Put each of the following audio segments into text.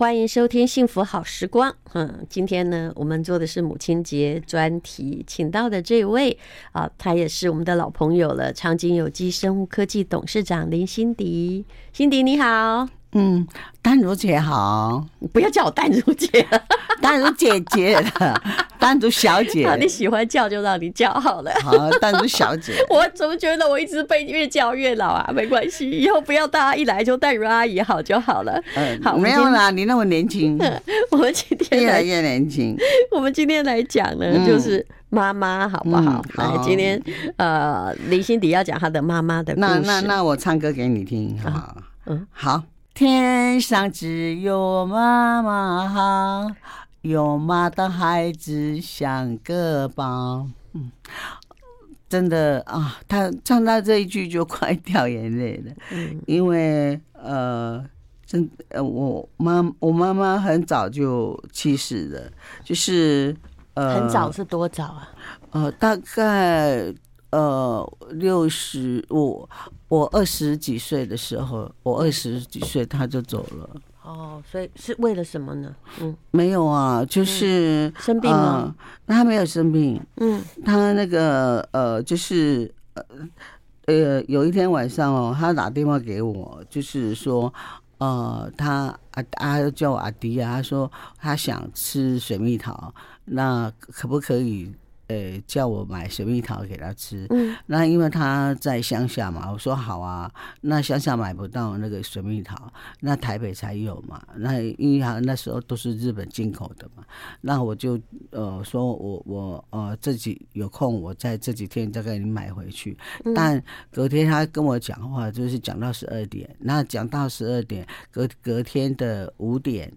欢迎收听《幸福好时光》。嗯，今天呢，我们做的是母亲节专题，请到的这位啊，他也是我们的老朋友了，长景有机生物科技董事长林心迪。心迪你好，嗯，丹如姐好，不要叫我淡如姐了，淡如姐姐了。单独小姐，你喜欢叫就让你叫好了。好，单独小姐，我怎么觉得我一直被越叫越老啊？没关系，以后不要大家一来就丹如阿姨好就好了。嗯，好，没有啦，你那么年轻。我们今天越来越年轻。我们今天来讲呢，就是妈妈好不好？来，今天呃，林心迪要讲她的妈妈的故事。那那那我唱歌给你听，好不好？嗯，好。天上只有妈妈好。有妈的孩子像个宝，嗯，真的啊，他唱到这一句就快掉眼泪了，嗯，因为呃，真呃，我妈我妈妈很早就去世了，就是呃，很早是多早啊？呃，大概呃六十，我我二十几岁的时候，我二十几岁他就走了。哦，所以是为了什么呢？嗯，没有啊，就是、嗯、生病了。他没有生病。嗯，他那个呃，就是呃呃，有一天晚上哦，他打电话给我，就是说呃，他啊啊叫我阿迪啊，他说他想吃水蜜桃，那可不可以？呃，叫我买水蜜桃给他吃。嗯，那因为他在乡下嘛，我说好啊。那乡下买不到那个水蜜桃，那台北才有嘛。那因为他那时候都是日本进口的嘛。那我就呃说我我呃自己有空，我在这几天再给你买回去。但隔天他跟我讲话，就是讲到十二点。那讲到十二点，隔隔天的五点。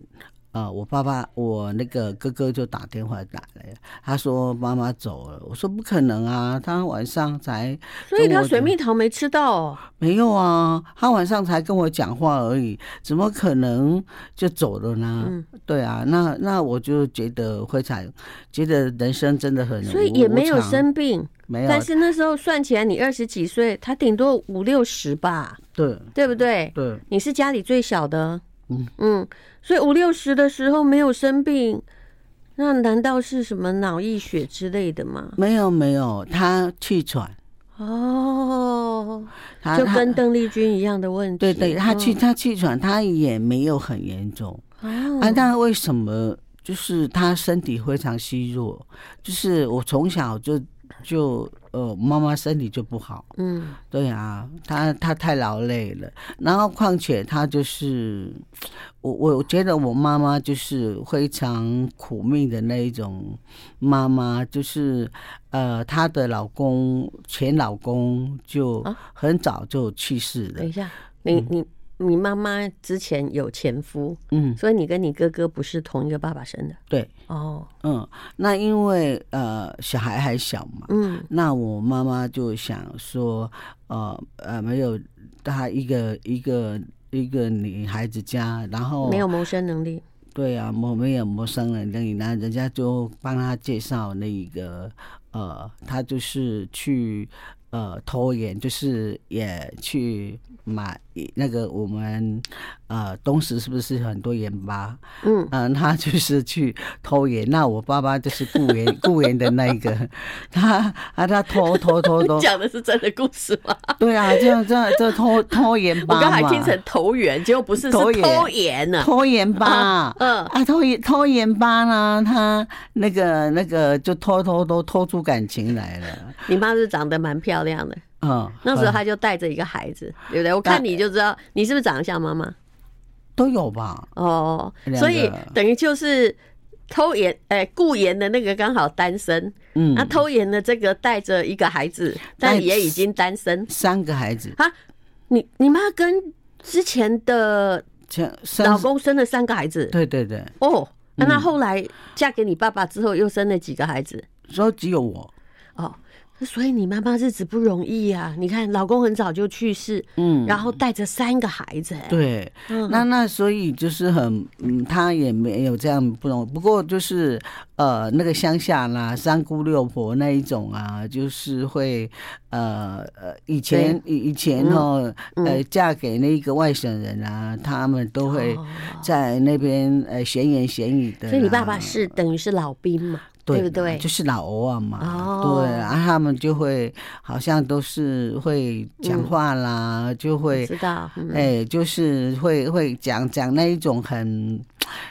啊、呃，我爸爸，我那个哥哥就打电话打来，他说妈妈走了。我说不可能啊，他晚上才，所以他水蜜桃没吃到哦？没有啊，他晚上才跟我讲话而已，怎么可能就走了呢？嗯、对啊，那那我就觉得非常觉得人生真的很，所以也没有生病，没有。但是那时候算起来，你二十几岁，他顶多五六十吧？对，对不对？对，你是家里最小的。嗯嗯，所以五六十的时候没有生病，那难道是什么脑溢血之类的吗？没有没有，他气喘哦，就跟邓丽君一样的问题。对对，他气他气喘，他也没有很严重哦。啊，那为什么就是他身体非常虚弱？就是我从小就就。呃，妈妈身体就不好，嗯，对啊，她她太劳累了，然后况且她就是，我我觉得我妈妈就是非常苦命的那一种妈妈，就是呃，她的老公前老公就很早就去世了。啊，等一下，你你。嗯你妈妈之前有前夫，嗯，所以你跟你哥哥不是同一个爸爸生的，对，哦，嗯，那因为呃小孩还小嘛，嗯，那我妈妈就想说，呃呃没有她一个一个一个女孩子家，然后没有谋生能力，对啊，没没有谋生能力，那人家就帮他介绍那一个，呃，他就是去。呃，拖盐就是也去买那个我们呃东石是不是很多盐巴？嗯嗯、呃，他就是去偷盐。那我爸爸就是雇盐 雇盐的那一个，他啊他偷偷偷偷。讲的是真的故事吗？对啊，这样这样这偷偷盐巴。我刚才听成投缘，结果不是偷盐，是偷盐呢。偷盐巴，嗯啊偷盐偷盐巴呢，他那个那个就偷偷都偷出感情来了。你妈是长得蛮漂亮。的，嗯，那时候他就带着一个孩子，对不对？我看你就知道，你是不是长得像妈妈？都有吧？哦，所以等于就是偷盐，哎，雇盐的那个刚好单身，嗯，那偷盐的这个带着一个孩子，但也已经单身，三个孩子啊？你你妈跟之前的前老公生了三个孩子？对对对。哦，那后来嫁给你爸爸之后，又生了几个孩子？说只有我。哦。所以你妈妈日子不容易啊！你看，老公很早就去世，嗯，然后带着三个孩子，对，嗯、那那所以就是很，嗯，他也没有这样不容易。不过就是呃，那个乡下啦，三姑六婆那一种啊，就是会呃呃，以前以以前哦，嗯、呃，嫁给那个外省人啊，他们都会在那边呃闲言闲语的。所以你爸爸是等于是老兵嘛？对不对？就是老欧啊嘛，哦、对，然后他们就会好像都是会讲话啦，嗯、就会知道，哎、嗯欸，就是会会讲讲那一种很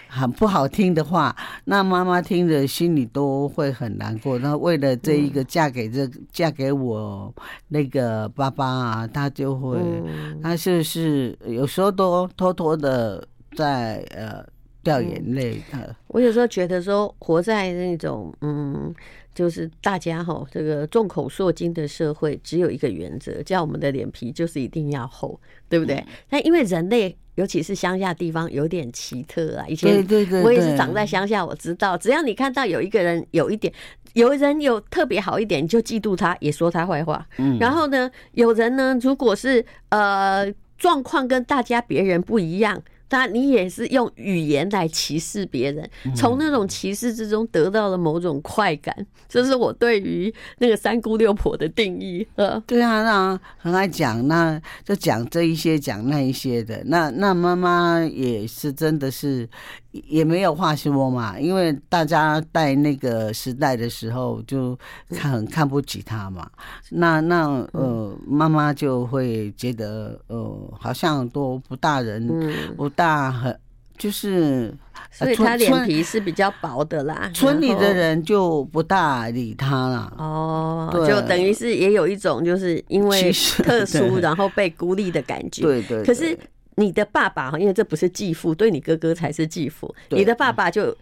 很不好听的话，那妈妈听着心里都会很难过。那为了这一个嫁给这、嗯、嫁给我那个爸爸啊，他就会，嗯、他就是有时候都偷偷的在呃。掉眼泪的，我有时候觉得说，活在那种嗯，就是大家哈这个众口铄金的社会，只有一个原则，叫我们的脸皮就是一定要厚，对不对？但因为人类，尤其是乡下地方，有点奇特啊。以前我也是长在乡下，我知道，只要你看到有一个人有一点，有人有特别好一点，你就嫉妒他，也说他坏话。嗯，然后呢，有人呢，如果是呃状况跟大家别人不一样。那你也是用语言来歧视别人，从那种歧视之中得到了某种快感，这是我对于那个三姑六婆的定义。呃，对啊，那很爱讲，那就讲这一些，讲那一些的。那那妈妈也是真的是也没有话说嘛，因为大家在那个时代的时候就看很看不起他嘛。那那呃，妈妈就会觉得呃，好像都不大人不大。大很就是，所以他脸皮是比较薄的啦。村里的人就不大理他了。哦，就等于是也有一种就是因为特殊，然后被孤立的感觉。对对。可是你的爸爸，因为这不是继父，对你哥哥才是继父。你的爸爸就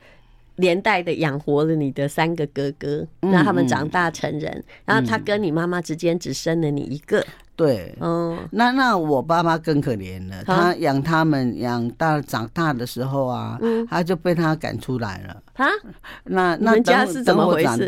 连带的养活了你的三个哥哥，让他们长大成人。然后他跟你妈妈之间只生了你一个。对，嗯，那那我爸爸更可怜了，他养他们养大长大的时候啊，他就被他赶出来了。啊，那那你们家是怎么回事？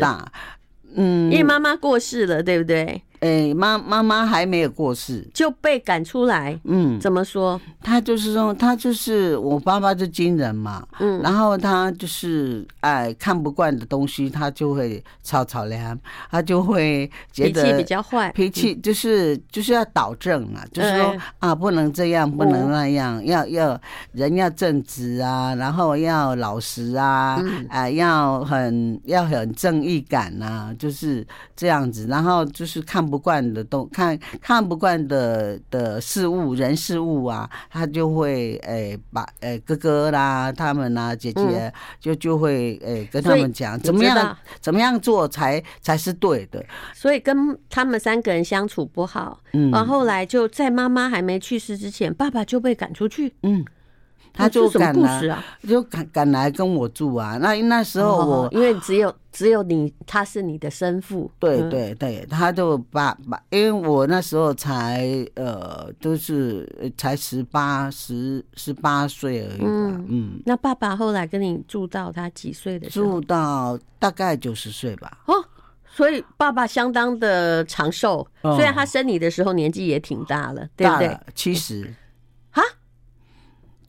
嗯，因为妈妈过世了，对不对？哎，妈妈妈还没有过世就被赶出来。嗯，怎么说？他就是说，他就是我爸爸是军人嘛。嗯，然后他就是哎看不惯的东西，他就会吵吵凉，他就会觉得脾气比较坏，脾气就是就是要导正啊，就是说啊不能这样，不能那样，要要人要正直啊，然后要老实啊，啊要很要很正义感啊，就是这样子，然后就是看。不惯的东看看不惯的的事物人事物啊，他就会诶、欸、把诶、欸、哥哥啦他们啊姐姐、嗯、就就会诶、欸、跟他们讲怎么样怎么样做才才是对的，所以跟他们三个人相处不好，嗯，然后后来就在妈妈还没去世之前，爸爸就被赶出去，嗯。他就赶来，啊、就赶赶来跟我住啊。那那时候我，因为只有只有你，他是你的生父。对对对，他就把把，因为我那时候才呃，都是才十八十十八岁而已。嗯嗯。那爸爸后来跟你住到他几岁的时候？住到大概九十岁吧。哦，所以爸爸相当的长寿。哦、虽然他生你的时候年纪也挺大了，对不对？七十。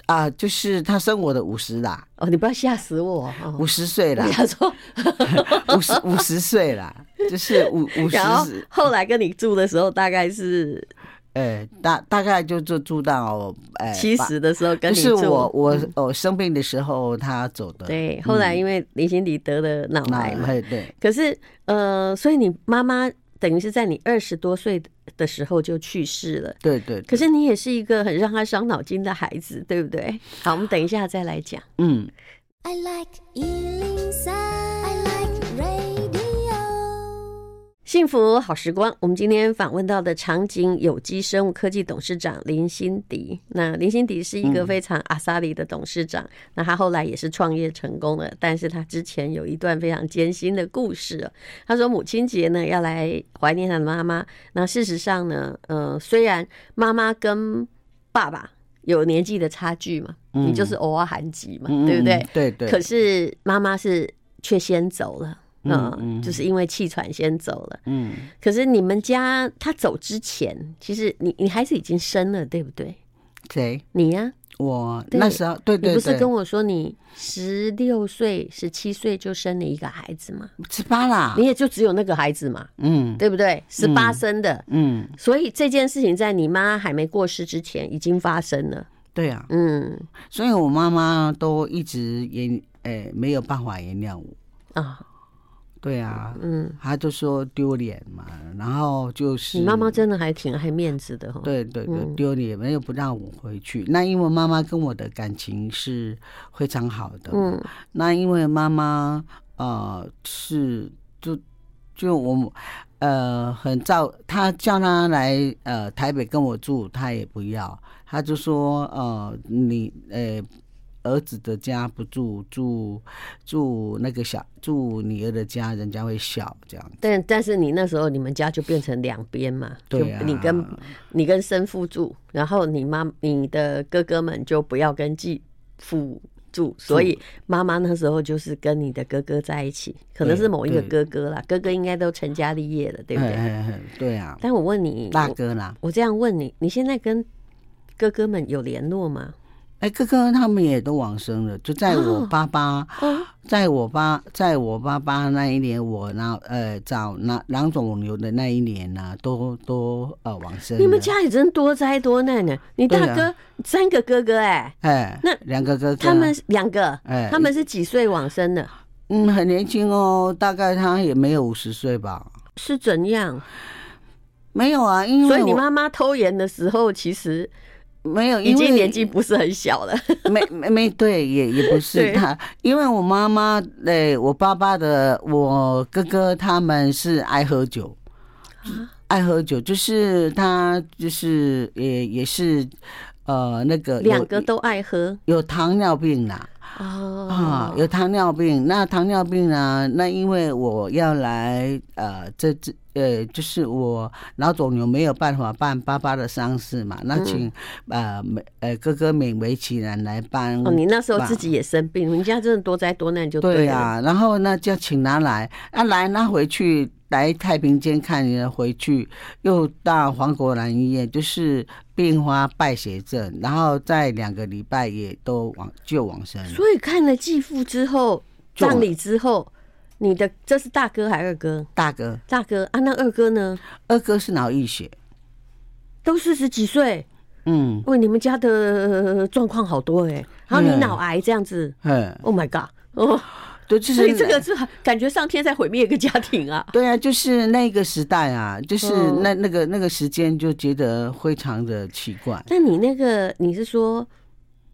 啊，就是他生我的五十啦。哦，你不要吓死我。五十岁了。他说 五十五十岁了，就是五五十。然后后来跟你住的时候，大概是，呃，大大概就就住到呃七十的时候跟你住。是我我我生病的时候他走的。对，后来因为林心迪得了脑癌嘛。对。可是呃，所以你妈妈。等于是在你二十多岁的时候就去世了，对，对对。可是你也是一个很让他伤脑筋的孩子，对不对？好，我们等一下再来讲。嗯。I like 幸福好时光，我们今天访问到的长景有机生物科技董事长林心迪。那林心迪是一个非常阿萨里的董事长，嗯、那他后来也是创业成功了，但是他之前有一段非常艰辛的故事。他说母亲节呢要来怀念他的妈妈，那事实上呢，呃，虽然妈妈跟爸爸有年纪的差距嘛，嗯、你就是偶尔寒疾嘛，嗯、对不对？对对。可是妈妈是却先走了。嗯，嗯，就是因为气喘先走了。嗯，可是你们家他走之前，其实你你孩子已经生了，对不对？谁？你呀、啊。我那时候对对对，你不是跟我说你十六岁、十七岁就生了一个孩子吗？十八啦，你也就只有那个孩子嘛，嗯，对不对？十八生的，嗯，所以这件事情在你妈还没过世之前已经发生了，对啊，嗯，所以我妈妈都一直也诶、欸、没有办法原谅我啊。对啊，嗯，他就说丢脸嘛，然后就是你妈妈真的还挺爱面子的哈。对对对，丢脸没有不让我回去。那因为妈妈跟我的感情是非常好的，嗯，那因为妈妈呃是就就我呃很照，他叫他来呃台北跟我住，他也不要，他就说呃你呃。儿子的家不住，住住那个小住女儿的家，人家会笑这样。但但是你那时候你们家就变成两边嘛，对啊，你跟你跟生父住，然后你妈你的哥哥们就不要跟继父住，所以妈妈那时候就是跟你的哥哥在一起，可能是某一个哥哥啦，哥哥应该都成家立业了，对不对？对啊。但我问你，大哥啦，我这样问你，你现在跟哥哥们有联络吗？哎，哥哥他们也都往生了，就在我爸爸，在我爸，在我爸爸那一年，我那呃找那囊肿瘤的那一年呢，都都呃往生。你们家里真多灾多难呢！你大哥三个哥哥哎，哎，那两个哥哥，他们两个，哎，他们是几岁往生的？嗯，很年轻哦，大概他也没有五十岁吧？是怎样？没有啊，因为所以你妈妈偷盐的时候，其实。没有，因为年纪不是很小了。没没没，对，也也不是他，因为我妈妈，对，我爸爸的，我哥哥他们是爱喝酒，爱喝酒，就是他就是也也是，呃，那个两个都爱喝，有糖尿病啦。哦啊，有糖尿病，那糖尿病呢？那因为我要来，呃，这这呃，就是我老总有没有办法办爸爸的丧事嘛，那请呃美呃哥哥勉为其难来办。哦，你那时候自己也生病，人家真的多灾多难就对啊。然后呢，就请他来，啊来，那回去。来太平间看你了，回去又到黄国兰医院，就是并发败血症，然后在两个礼拜也都往就往生。所以看了继父之后，葬礼之后，你的这是大哥还是二哥？大哥，大哥啊，那二哥呢？二哥是脑溢血，都四十几岁。嗯，喂，你们家的状况好多哎、欸，然后你脑癌这样子，嗯，Oh my god，哦。对，就是所以这个是感觉上天在毁灭一个家庭啊。对啊，就是那个时代啊，就是那那个那个时间就觉得非常的奇怪。那你那个你是说，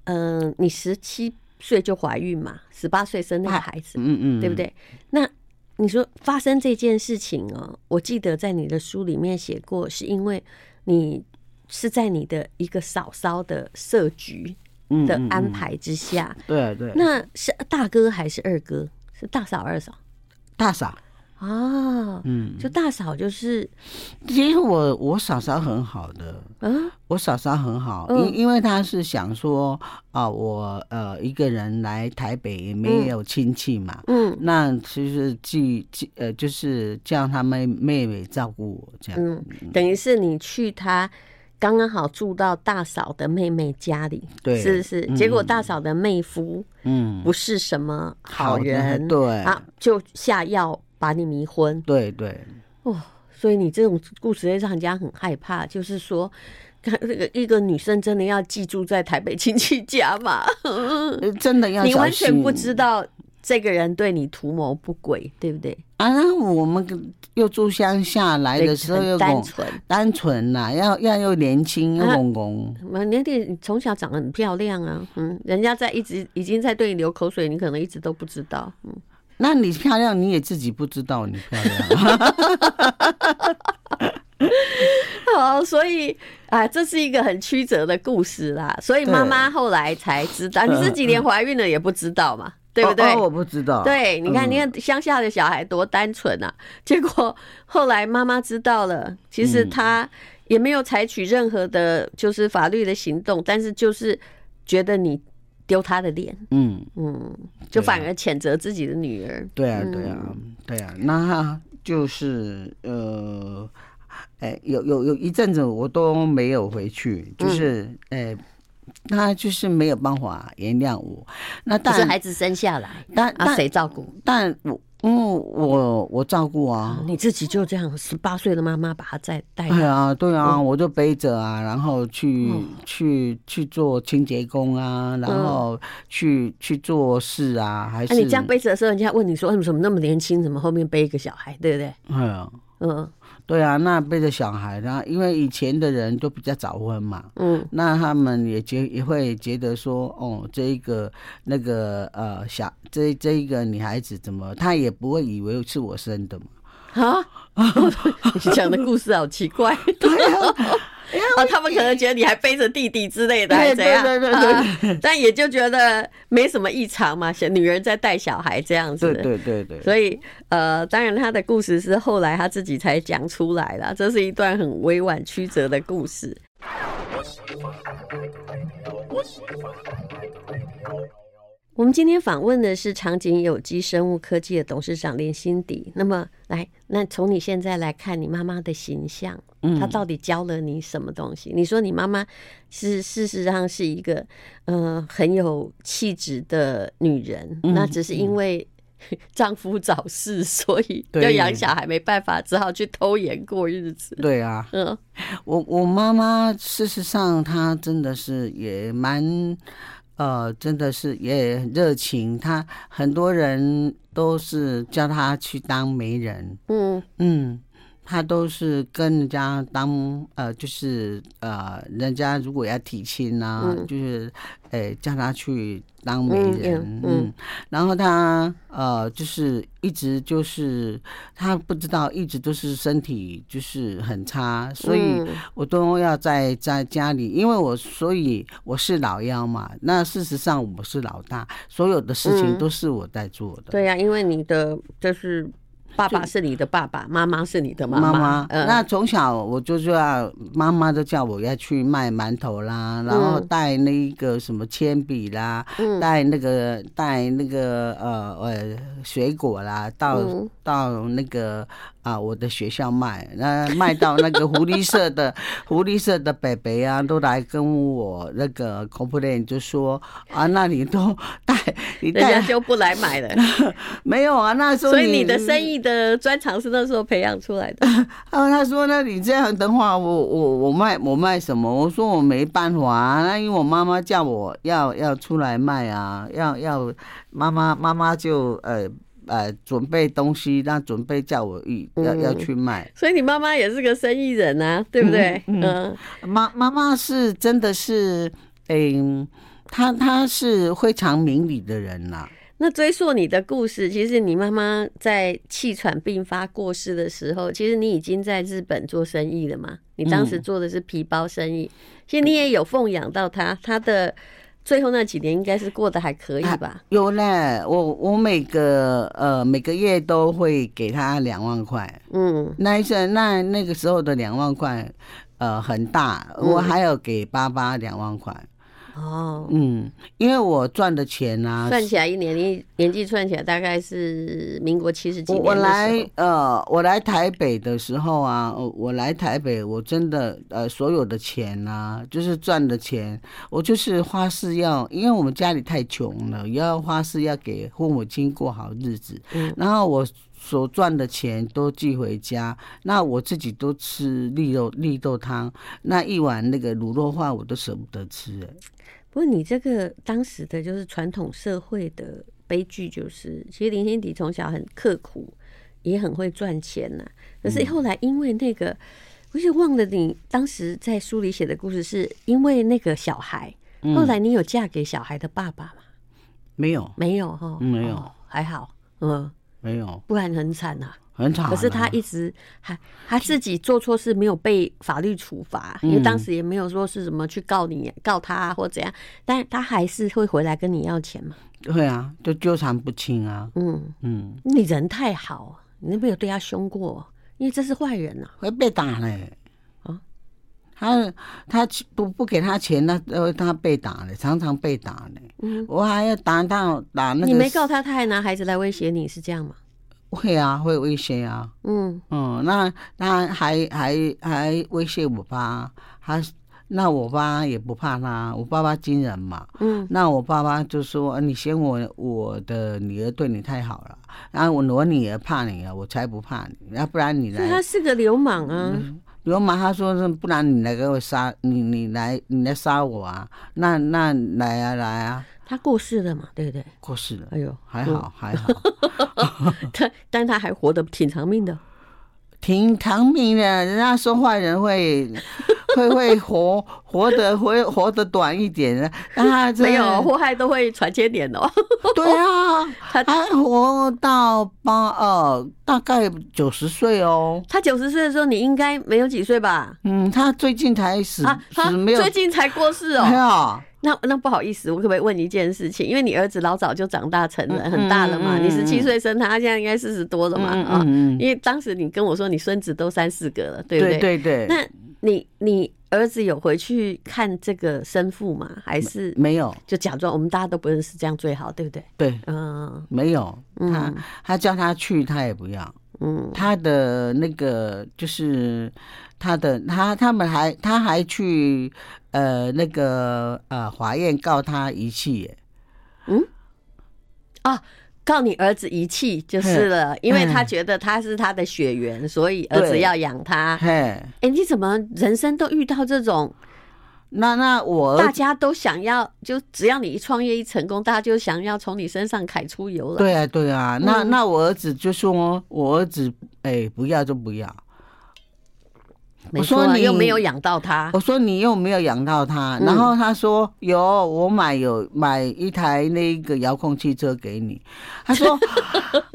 嗯、呃，你十七岁就怀孕嘛，十八岁生那个孩子，嗯嗯，对不对？那你说发生这件事情哦，我记得在你的书里面写过，是因为你是在你的一个嫂嫂的设局。的安排之下，嗯嗯、对对，那是大哥还是二哥？是大嫂二嫂？大嫂啊，嗯，就大嫂就是，其实我我嫂嫂很好的，嗯，我嫂嫂很好，因、嗯、因为她是想说啊，我呃一个人来台北也没有亲戚嘛，嗯，那其实既既呃就是叫他妹妹妹照顾我这样，嗯，等于是你去他。刚刚好住到大嫂的妹妹家里，对，是是。结果大嫂的妹夫，嗯，不是什么好人，对。啊，就下药把你迷昏，对对。哦，所以你这种故事会让人家很害怕，就是说，那个一个女生真的要寄住在台北亲戚家嘛？真的要，你完全不知道。这个人对你图谋不轨，对不对？啊，那我们又住乡下来的时候又单纯，单纯呐，要要又年轻又公公。啊，你你从小长得很漂亮啊，嗯，人家在一直已经在对你流口水，你可能一直都不知道，嗯。那你漂亮，你也自己不知道你漂亮。好，所以啊，这是一个很曲折的故事啦。所以妈妈后来才知道，你自己连怀孕了也不知道嘛。对不对？哦哦、我不知道。对，你看，你看乡下的小孩多单纯啊！嗯、结果后来妈妈知道了，其实她也没有采取任何的，就是法律的行动，嗯、但是就是觉得你丢他的脸，嗯嗯，就反而谴责自己的女儿。对啊，对啊，对啊。那他就是呃，哎，有有有一阵子我都没有回去，就是哎。他就是没有办法原谅我。那但是孩子生下来，但那谁照顾？但我，因为我我照顾啊。你自己就这样，十八岁的妈妈把他再带。对啊，对啊，我就背着啊，然后去去去做清洁工啊，然后去去做事啊，还是？你这样背着的时候，人家问你说：“为什么那么年轻？怎么后面背一个小孩？”对不对？嗯嗯。对啊，那背着小孩，然后因为以前的人都比较早婚嘛，嗯，那他们也觉也会觉得说，哦，这一个那个呃小这这一个女孩子怎么，她也不会以为是我生的嘛，啊，你讲的故事好奇怪，对啊。哦，他们可能觉得你还背着弟弟之类的，还是怎样？对对对对，对、啊。但也就觉得没什么异常嘛，小女人在带小孩这样子。对对对对。所以呃，当然他的故事是后来他自己才讲出来了，这是一段很委婉曲折的故事。我们今天访问的是长景有机生物科技的董事长林心迪。那么，来，那从你现在来看，你妈妈的形象，她到底教了你什么东西？嗯、你说你妈妈是事实上是一个呃很有气质的女人，嗯、那只是因为 丈夫早逝，所以要养小孩没办法，只好去偷盐过日子。对啊，嗯，我我妈妈事实上她真的是也蛮。呃，真的是也很热情，他很多人都是叫他去当媒人，嗯。嗯，他都是跟人家当呃，就是呃，人家如果要提亲啊，嗯、就是。哎，叫他去当媒人，嗯，嗯，然后他呃，就是一直就是他不知道，一直都是身体就是很差，所以我都要在在家里，因为我所以我是老幺嘛，那事实上我是老大，所有的事情都是我在做的。嗯、对呀、啊，因为你的就是。爸爸是你的爸爸，妈妈是你的妈妈。妈妈，那从小我就就要妈妈都叫我要去卖馒头啦，然后带那个什么铅笔啦，带那个带那个呃呃水果啦，到到那个。啊，我的学校卖，那卖到那个狐狸社的 狐狸社的北北啊，都来跟我那个 complain，就说啊，那你都带，你带人家就不来买了。没有啊，那时候所以你的生意的专长是那时候培养出来的。啊，他说，那你这样的话，我我我卖我卖什么？我说我没办法啊，那因为我妈妈叫我要要出来卖啊，要要妈妈妈妈就呃。呃，准备东西，那准备叫我要要去卖，所以你妈妈也是个生意人啊，对不对？嗯，妈妈妈是真的是，嗯，她她是非常明理的人呐。那追溯你的故事，其实你妈妈在气喘病发过世的时候，其实你已经在日本做生意了嘛？你当时做的是皮包生意，其实你也有奉养到她，她的。最后那几年应该是过得还可以吧？啊、有呢，我我每个呃每个月都会给他两万块。嗯，那一次那那个时候的两万块，呃很大，我还有给爸爸两万块。哦，嗯，因为我赚的钱啊，算起来一年年年纪算起来大概是民国七十几年。我来呃，我来台北的时候啊，我来台北，我真的呃，所有的钱啊，就是赚的钱，我就是花式要，因为我们家里太穷了，要花式要给父母亲过好日子。嗯，然后我所赚的钱都寄回家，那我自己都吃绿豆绿豆汤，那一碗那个卤肉饭我都舍不得吃。不过你这个当时的就是传统社会的悲剧，就是其实林心迪从小很刻苦，也很会赚钱呐、啊。可是后来因为那个，我就忘了你当时在书里写的故事，是因为那个小孩。后来你有嫁给小孩的爸爸吗？没有，没有哈，没有，还好，嗯，没有，不然很惨呐。很惨，可是他一直还他自己做错事，没有被法律处罚，因为当时也没有说是什么去告你、告他啊或怎样，但他还是会回来跟你要钱嘛？对啊，就纠缠不清啊。嗯嗯，你人太好，你有没有对他凶过？因为这是坏人呐，会被打嘞。他他不不给他钱，那呃他被打了，常常被打了。嗯，我还要打到打那个。你没告他，他还拿孩子来威胁你，是这样吗？会啊，会威胁啊。嗯嗯，那那还还还威胁我爸，他那我爸也不怕他，我爸爸军人嘛。嗯，那我爸爸就说：“你嫌我我的女儿对你太好了，然后我我女儿怕你啊，我才不怕你，要不然你来。”他是个流氓啊。嗯流氓，他说是，不然你来给我杀你，你来你来杀我啊？那那来啊来啊！他过世了嘛？对不对？过世了。哎呦，还好还好。他但他还活得挺长命的，挺长命的。人家说坏人会会会活活得会活得短一点，他 没有祸害都会传千年哦。对啊，他还活到八二，大概九十岁哦。他九十岁的时候，你应该没有几岁吧？嗯，他最近才死，啊、死没有？最近才过世哦。啊、那那不好意思，我可不可以问你一件事情？因为你儿子老早就长大成人，很大了嘛。嗯、你十七岁生他，现在应该四十多了嘛？啊、嗯，因为当时你跟我说你孙子都三四个了，对不对？对对对。那你你。儿子有回去看这个生父吗？还是没有？就假装我们大家都不认识，这样最好，对不对？对，嗯，没有。他他叫他去，他也不要。嗯，他的那个就是他的他他们还他还去呃那个呃法院告他遗弃耶。嗯，啊。告你儿子遗弃就是了，因为他觉得他是他的血缘，所以儿子要养他。哎，你怎么人生都遇到这种？那那我大家都想要，就只要你一创业一成功，大家就想要从你身上揩出油了。对啊，对啊。那那我儿子就说，我儿子哎，不要就不要。我说你又没有养到他，我说你又没有养到他，然后他说有，我买有买一台那个遥控汽车给你，他说，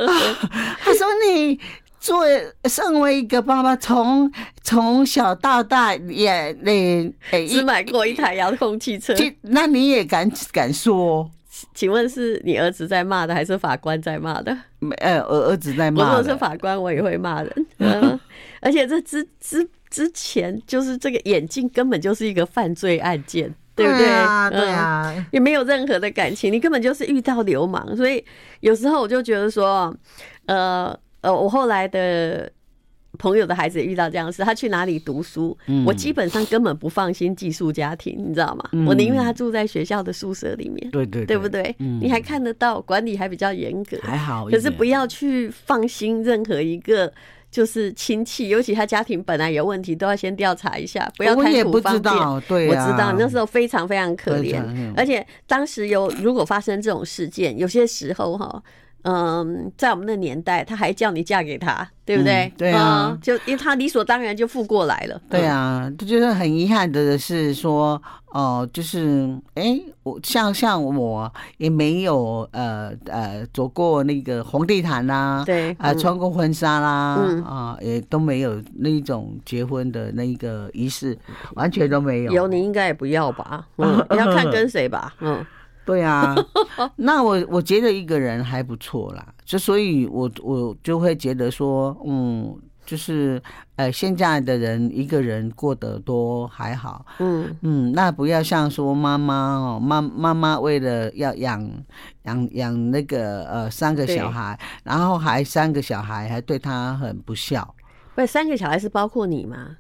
他说你作为身为一个爸爸，从从小到大也那只买过一台遥控汽车，那你也敢敢说？请问是你儿子在骂的，还是法官在骂的？没，呃，儿儿子在骂。如果是法官，我也会骂人。嗯，而且这之之。之前就是这个眼镜根本就是一个犯罪案件，对不对？对啊，对啊，也没有任何的感情，你根本就是遇到流氓。所以有时候我就觉得说，呃呃，我后来的朋友的孩子也遇到这样的事，他去哪里读书，我基本上根本不放心寄宿家庭，你知道吗？我宁愿他住在学校的宿舍里面，对对，对不对？你还看得到，管理还比较严格，还好。可是不要去放心任何一个。就是亲戚，尤其他家庭本来有问题，都要先调查一下，不要贪图方便。我也不知道，对啊，我知道那时候非常非常可怜，而且当时有如果发生这种事件，有些时候哈。嗯，在我们那年代，他还叫你嫁给他，对不对？对啊，就因为他理所当然就付过来了。对啊，这就是很遗憾的是说，哦，就是哎，我像像我也没有呃呃走过那个红地毯啦，对，啊穿过婚纱啦，啊也都没有那种结婚的那个仪式，完全都没有。有你应该也不要吧？嗯，你要看跟谁吧？嗯。对啊，那我我觉得一个人还不错啦，就所以我我就会觉得说，嗯，就是呃，现在的人一个人过得多还好，嗯。嗯，那不要像说妈妈哦，妈妈妈为了要养养养那个呃三个小孩，然后还三个小孩还对他很不孝，不，三个小孩是包括你吗？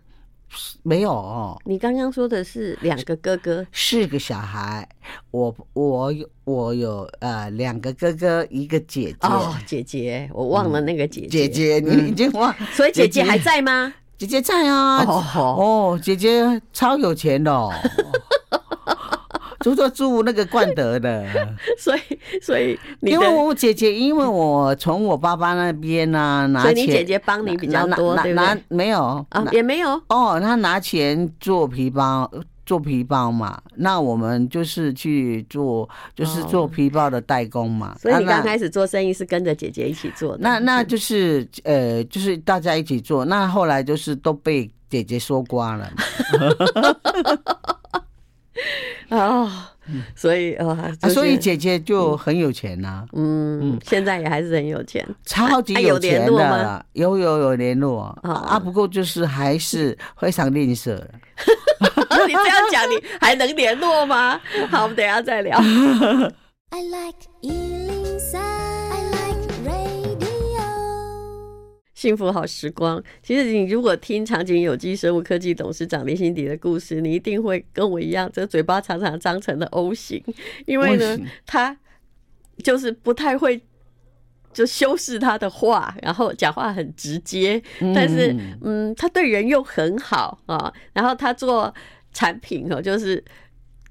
没有哦，你刚刚说的是两个哥哥，四个小孩，我我有我有呃两个哥哥，一个姐姐。哦，姐姐，我忘了那个姐姐。姐姐，你已经忘，所以姐姐还在吗？姐姐在啊。哦哦，姐姐超有钱的哦。就说住那个冠德的，所以所以因为我姐姐，因为我从我爸爸那边呢拿钱，所以你姐姐帮你比较多，对不对？没有啊，也没有哦。他拿钱做皮包，做皮包嘛。那我们就是去做，就是做皮包的代工嘛。所以你刚开始做生意是跟着姐姐一起做的。那那就是呃，就是大家一起做。那后来就是都被姐姐说瓜了。啊，所以啊，所以姐姐就很有钱呐。嗯，现在也还是很有钱，超级有钱的。有有有联络啊，不过就是还是非常吝啬。你这样讲，你还能联络吗？好，我们等一下再聊。I like 幸福好时光。其实你如果听长景有机生物科技董事长林心迪的故事，你一定会跟我一样，这个嘴巴常常张成的 O 型，因为呢，他就是不太会就修饰他的话，然后讲话很直接，但是嗯，他对人又很好啊，然后他做产品哦，就是。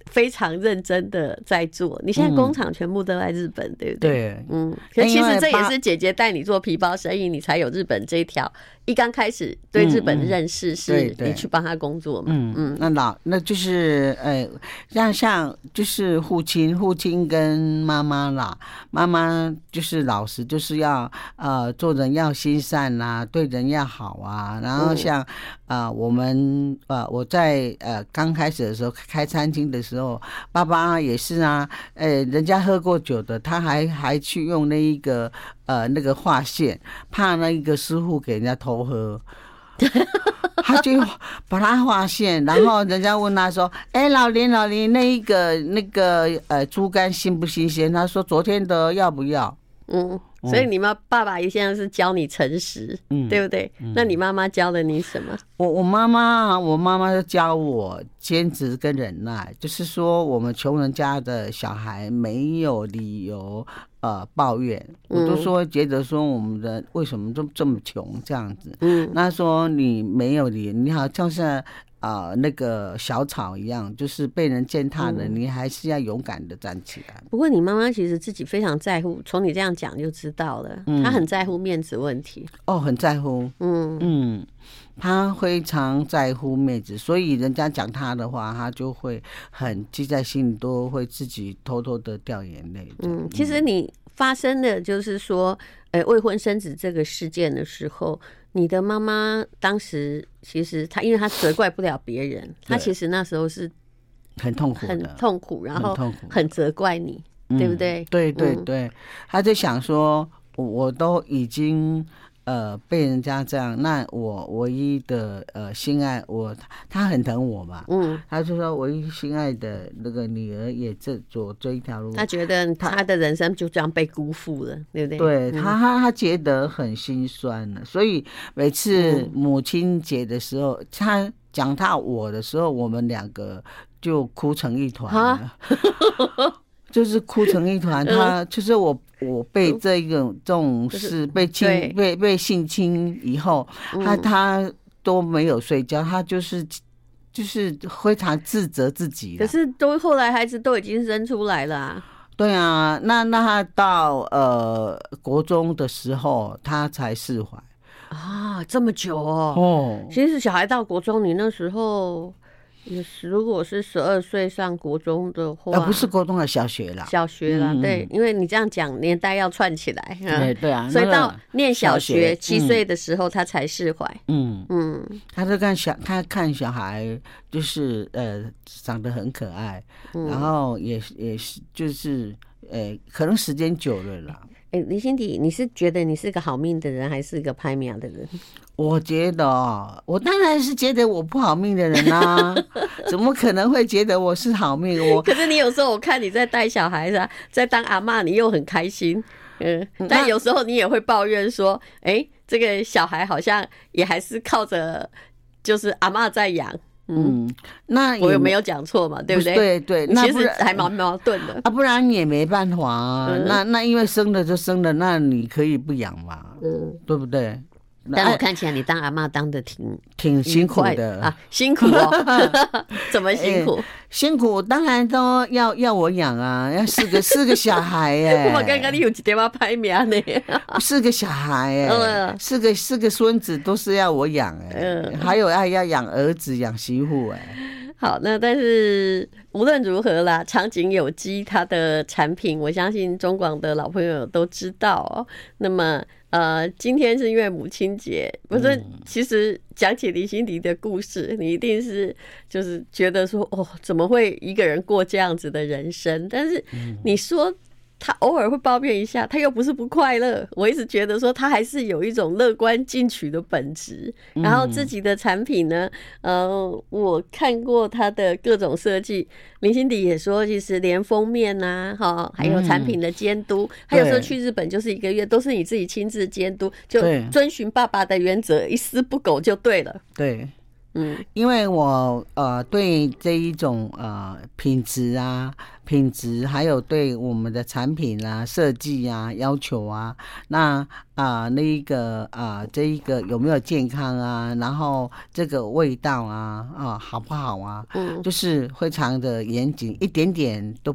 非常认真的在做，你现在工厂全部都在日本，嗯、对不对？对，嗯。可其实这也是姐姐带你做皮包生意，你才有日本这一条。一刚开始对日本的认识是你去帮他工作嘛？嗯嗯，那老那就是呃，像像就是父亲，父亲跟妈妈啦，妈妈就是老实，就是要呃做人要心善啊，对人要好啊。然后像啊、呃、我们呃我在呃刚开始的时候开餐厅的时候，爸爸也是啊，呃人家喝过酒的，他还还去用那一个。呃，那个画线，怕那一个师傅给人家偷喝，他就把他画线，然后人家问他说：“哎、欸，老林，老林，那一个那个呃猪肝新不新鲜？”他说：“昨天的要不要？”嗯。所以你妈爸爸一向是教你诚实，嗯，对不对？嗯、那你妈妈教了你什么？我我妈妈，我妈妈就教我坚持跟忍耐，就是说我们穷人家的小孩没有理由呃抱怨，我都说觉得说我们的为什么这这么穷这样子，嗯，那说你没有你，你好像是。啊、呃，那个小草一样，就是被人践踏了，嗯、你还是要勇敢的站起来。不过你妈妈其实自己非常在乎，从你这样讲就知道了，嗯、她很在乎面子问题。哦，很在乎，嗯嗯，她非常在乎面子，所以人家讲他的话，他就会很记在心里，都会自己偷偷的掉眼泪。嗯，其实你发生的就是说，呃，未婚生子这个事件的时候。你的妈妈当时其实她，因为她责怪不了别人，她其实那时候是很痛苦，很痛苦，然后很责怪你，对不对？对对对，她就想说，我都已经。呃，被人家这样，那我唯一的呃心爱我，他很疼我嘛，嗯，他就说唯一心爱的那个女儿也这走这一条路，他觉得他的人生就这样被辜负了，对不对？对他，他他觉得很心酸了，所以每次母亲节的时候，他讲到我的时候，我们两个就哭成一团了。就是哭成一团，他就是我，我被这个这种事被侵被被性侵以后，他他都没有睡觉，他就是就是非常自责自己。可是都后来孩子都已经生出来了啊。对啊，那那他到呃国中的时候，他才释怀啊，这么久哦。哦，其实小孩到国中，你那时候。如果是十二岁上国中的话，不是国中的小学了，小学了，对，因为你这样讲年代要串起来，对对啊，所以到念小学七岁的时候，他才释怀，嗯。嗯，他就看小，他看小孩就是呃长得很可爱，然后也也是就是呃可能时间久了啦。哎，林心迪，你是觉得你是个好命的人，还是一个拍秒的人？我觉得，我当然是觉得我不好命的人啦、啊，怎么可能会觉得我是好命？我 可是你有时候我看你在带小孩子，在当阿嬷，你又很开心，嗯，但有时候你也会抱怨说，哎、欸，这个小孩好像也还是靠着就是阿嬷在养。嗯，那我有没有讲错嘛？对不对？对对，那其实还蛮矛盾的啊，不然也没办法啊。嗯、那那因为生了就生了，那你可以不养嘛？嗯，对不对？但我看起来你当阿妈当的挺挺辛苦的啊，辛苦哦 怎么辛苦？欸、辛苦当然都要要我养啊，要四个四个小孩 哎、欸，我刚刚你有几点要拍名呢？四个小孩哎、欸，四个四个孙子都是要我养哎、欸，还有要要养儿子养媳妇哎、欸。好，那但是无论如何啦，场景有机它的产品，我相信中广的老朋友都知道哦。那么。呃，今天是因为母亲节，不是？其实讲起李心迪的故事，你一定是就是觉得说，哦，怎么会一个人过这样子的人生？但是你说他偶尔会抱怨一下，他又不是不快乐。我一直觉得说他还是有一种乐观进取的本质。然后自己的产品呢，呃，我看过他的各种设计。林心迪也说，其实连封面呐，哈，还有产品的监督，还有说去日本就是一个月，都是你自己亲自监督，就遵循爸爸的原则，一丝不苟就对了。对。嗯，因为我呃对这一种呃品质啊品质，还有对我们的产品啊设计啊要求啊，那啊、呃、那一个啊、呃、这一个有没有健康啊，然后这个味道啊啊、呃、好不好啊，嗯，就是非常的严谨，一点点都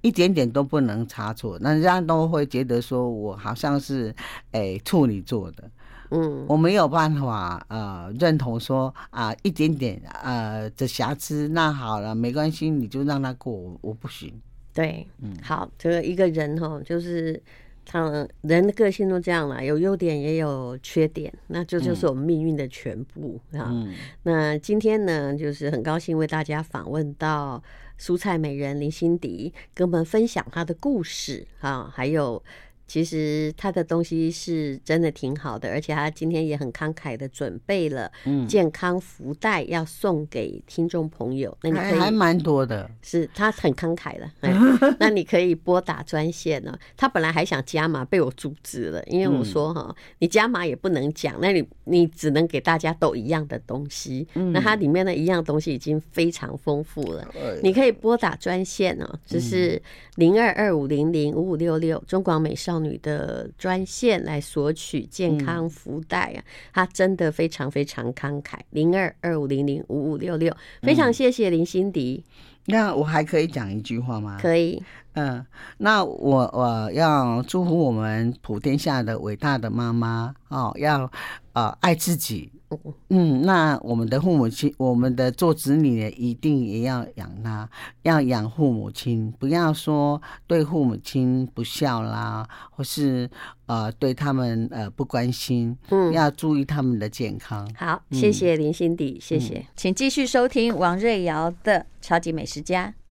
一点点都不能差错，那人家都会觉得说我好像是诶处女座的。嗯，我没有办法呃认同说啊、呃、一点点呃的瑕疵，那好了没关系，你就让他过，我我不行。对，嗯，好，这个一个人哈，就是他人的个性都这样了，有优点也有缺点，那这就，就是我们命运的全部啊。嗯，那今天呢，就是很高兴为大家访问到蔬菜美人林心迪，跟我们分享她的故事啊，还有。其实他的东西是真的挺好的，而且他今天也很慷慨的准备了健康福袋要送给听众朋友。那你可以还蛮多的，是他很慷慨的。那你可以拨打专线呢。他本来还想加码，被我阻止了，因为我说哈，你加码也不能讲，那你你只能给大家都一样的东西。那它里面的一样东西已经非常丰富了。你可以拨打专线哦，就是零二二五零零五五六六中广美少女的专线来索取健康福袋啊，他真的非常非常慷慨，零二二五零零五五六六，非常谢谢林心迪。那我还可以讲一句话吗？可以。嗯，那我我要祝福我们普天下的伟大的妈妈哦，要呃爱自己。嗯，那我们的父母亲，我们的做子女的一定也要养他，要养父母亲，不要说对父母亲不孝啦，或是呃对他们呃不关心。嗯，要注意他们的健康。好，谢谢林心迪，谢谢，嗯、请继续收听王瑞瑶的超级美食家。